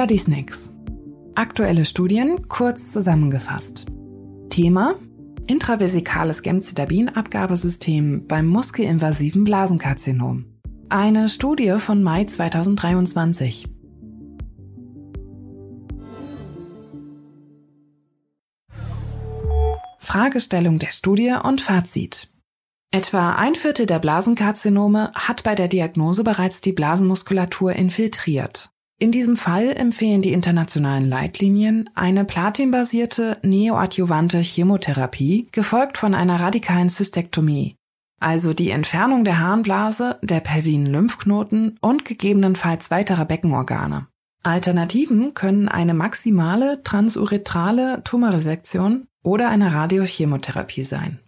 Study Snacks. Aktuelle Studien kurz zusammengefasst. Thema Intravesikales Gemcitabin-Abgabesystem beim muskelinvasiven Blasenkarzinom. Eine Studie von Mai 2023. Fragestellung der Studie und Fazit. Etwa ein Viertel der Blasenkarzinome hat bei der Diagnose bereits die Blasenmuskulatur infiltriert. In diesem Fall empfehlen die internationalen Leitlinien eine platinbasierte neoadjuvante Chemotherapie, gefolgt von einer radikalen Zystektomie, also die Entfernung der Harnblase, der pelvinen Lymphknoten und gegebenenfalls weiterer Beckenorgane. Alternativen können eine maximale transuretrale Tumorresektion oder eine Radiochemotherapie sein.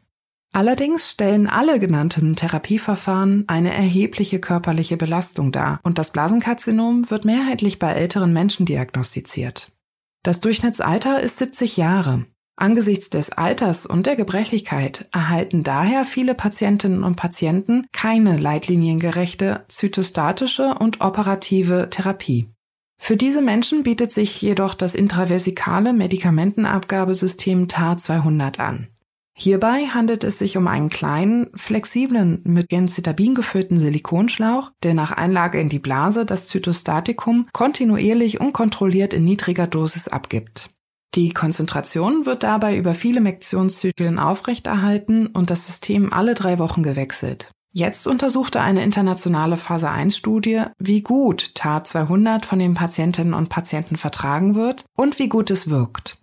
Allerdings stellen alle genannten Therapieverfahren eine erhebliche körperliche Belastung dar und das Blasenkarzinom wird mehrheitlich bei älteren Menschen diagnostiziert. Das Durchschnittsalter ist 70 Jahre. Angesichts des Alters und der Gebrechlichkeit erhalten daher viele Patientinnen und Patienten keine leitliniengerechte zytostatische und operative Therapie. Für diese Menschen bietet sich jedoch das intravesikale Medikamentenabgabesystem TAR 200 an. Hierbei handelt es sich um einen kleinen, flexiblen, mit Gemcitabin gefüllten Silikonschlauch, der nach Einlage in die Blase das Zytostatikum kontinuierlich und kontrolliert in niedriger Dosis abgibt. Die Konzentration wird dabei über viele Mektionszyklen aufrechterhalten und das System alle drei Wochen gewechselt. Jetzt untersuchte eine internationale Phase 1 Studie, wie gut TAR 200 von den Patientinnen und Patienten vertragen wird und wie gut es wirkt.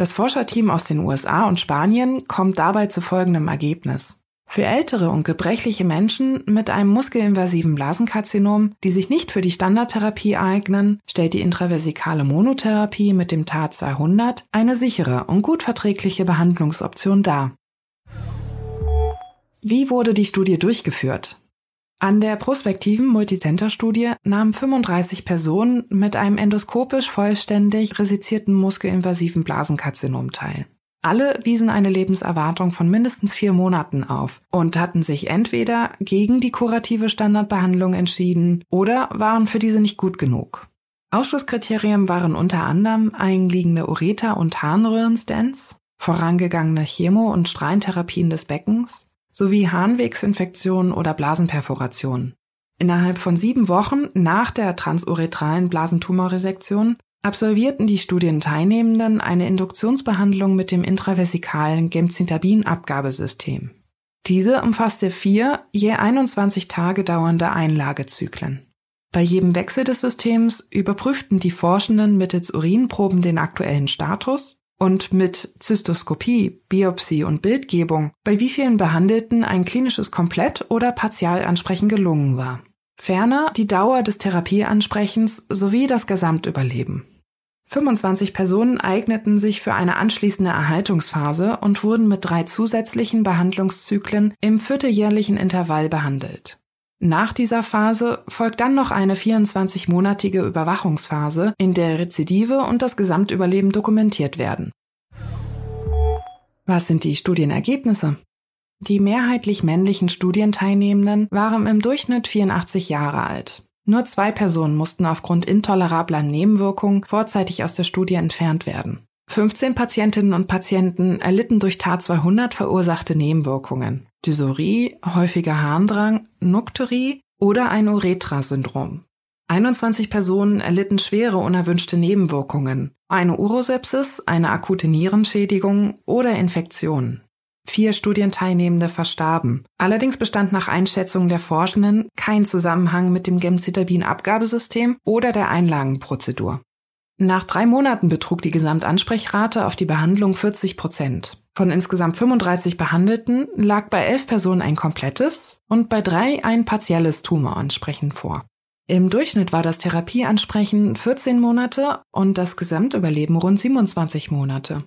Das Forscherteam aus den USA und Spanien kommt dabei zu folgendem Ergebnis. Für ältere und gebrechliche Menschen mit einem muskelinvasiven Blasenkarzinom, die sich nicht für die Standardtherapie eignen, stellt die intravesikale Monotherapie mit dem TAR 200 eine sichere und gut verträgliche Behandlungsoption dar. Wie wurde die Studie durchgeführt? An der prospektiven Multicenter-Studie nahmen 35 Personen mit einem endoskopisch vollständig resizierten muskelinvasiven Blasenkarzinom teil. Alle wiesen eine Lebenserwartung von mindestens vier Monaten auf und hatten sich entweder gegen die kurative Standardbehandlung entschieden oder waren für diese nicht gut genug. Ausschlusskriterien waren unter anderem einliegende Ureter- und Harnröhrenstents, vorangegangene Chemo- und Strahlentherapien des Beckens, sowie Harnwegsinfektionen oder Blasenperforationen. Innerhalb von sieben Wochen nach der transuretralen Blasentumorresektion absolvierten die Studienteilnehmenden eine Induktionsbehandlung mit dem intravesikalen Gemcitabin-Abgabesystem. Diese umfasste vier, je 21 Tage dauernde Einlagezyklen. Bei jedem Wechsel des Systems überprüften die Forschenden mittels Urinproben den aktuellen Status und mit Zystoskopie, Biopsie und Bildgebung, bei wie vielen Behandelten ein klinisches Komplett- oder Partialansprechen gelungen war. Ferner die Dauer des Therapieansprechens sowie das Gesamtüberleben. 25 Personen eigneten sich für eine anschließende Erhaltungsphase und wurden mit drei zusätzlichen Behandlungszyklen im vierteljährlichen Intervall behandelt. Nach dieser Phase folgt dann noch eine 24-monatige Überwachungsphase, in der Rezidive und das Gesamtüberleben dokumentiert werden. Was sind die Studienergebnisse? Die mehrheitlich männlichen Studienteilnehmenden waren im Durchschnitt 84 Jahre alt. Nur zwei Personen mussten aufgrund intolerabler Nebenwirkungen vorzeitig aus der Studie entfernt werden. 15 Patientinnen und Patienten erlitten durch TAR 200 verursachte Nebenwirkungen. Dysurie, häufiger Harndrang, Nukterie oder ein Uretra-Syndrom. 21 Personen erlitten schwere unerwünschte Nebenwirkungen, eine Urosepsis, eine akute Nierenschädigung oder Infektionen. Vier Studienteilnehmende verstarben. Allerdings bestand nach Einschätzung der Forschenden kein Zusammenhang mit dem Gemcitabin-Abgabesystem oder der Einlagenprozedur. Nach drei Monaten betrug die Gesamtansprechrate auf die Behandlung 40 Prozent. Von insgesamt 35 Behandelten lag bei elf Personen ein komplettes und bei drei ein partielles Tumoransprechen vor. Im Durchschnitt war das Therapieansprechen 14 Monate und das Gesamtüberleben rund 27 Monate.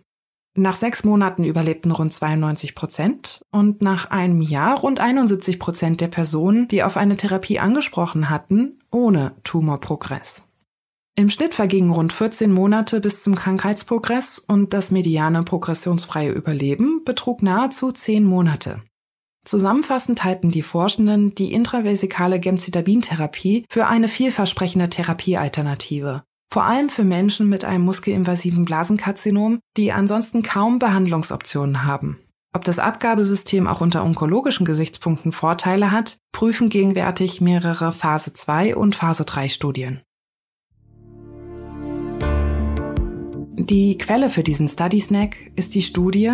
Nach sechs Monaten überlebten rund 92 Prozent und nach einem Jahr rund 71 Prozent der Personen, die auf eine Therapie angesprochen hatten, ohne Tumorprogress. Im Schnitt vergingen rund 14 Monate bis zum Krankheitsprogress und das mediane progressionsfreie Überleben betrug nahezu 10 Monate. Zusammenfassend halten die Forschenden die intravesikale Gemcitabin-Therapie für eine vielversprechende Therapiealternative, vor allem für Menschen mit einem muskelinvasiven Blasenkarzinom, die ansonsten kaum Behandlungsoptionen haben. Ob das Abgabesystem auch unter onkologischen Gesichtspunkten Vorteile hat, prüfen gegenwärtig mehrere Phase 2 und Phase 3 Studien. Die Quelle für diesen Study Snack ist die Studie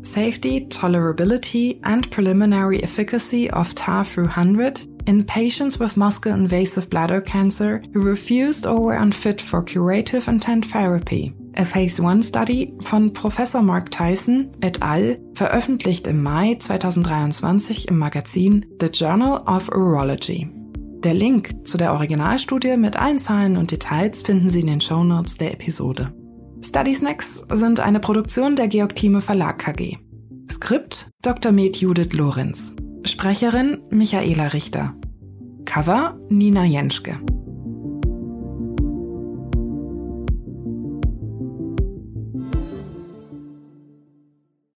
Safety, Tolerability and Preliminary Efficacy of TAR-300 in patients with muscle-invasive bladder cancer who refused or were unfit for curative intent therapy. A Phase 1 Study von Professor Mark Tyson et al. veröffentlicht im Mai 2023 im Magazin The Journal of Urology. Der Link zu der Originalstudie mit allen Zahlen und Details finden Sie in den Shownotes der Episode. Study Snacks sind eine Produktion der Georg Thieme Verlag KG. Skript Dr. Med Judith Lorenz. Sprecherin Michaela Richter. Cover Nina Jenschke.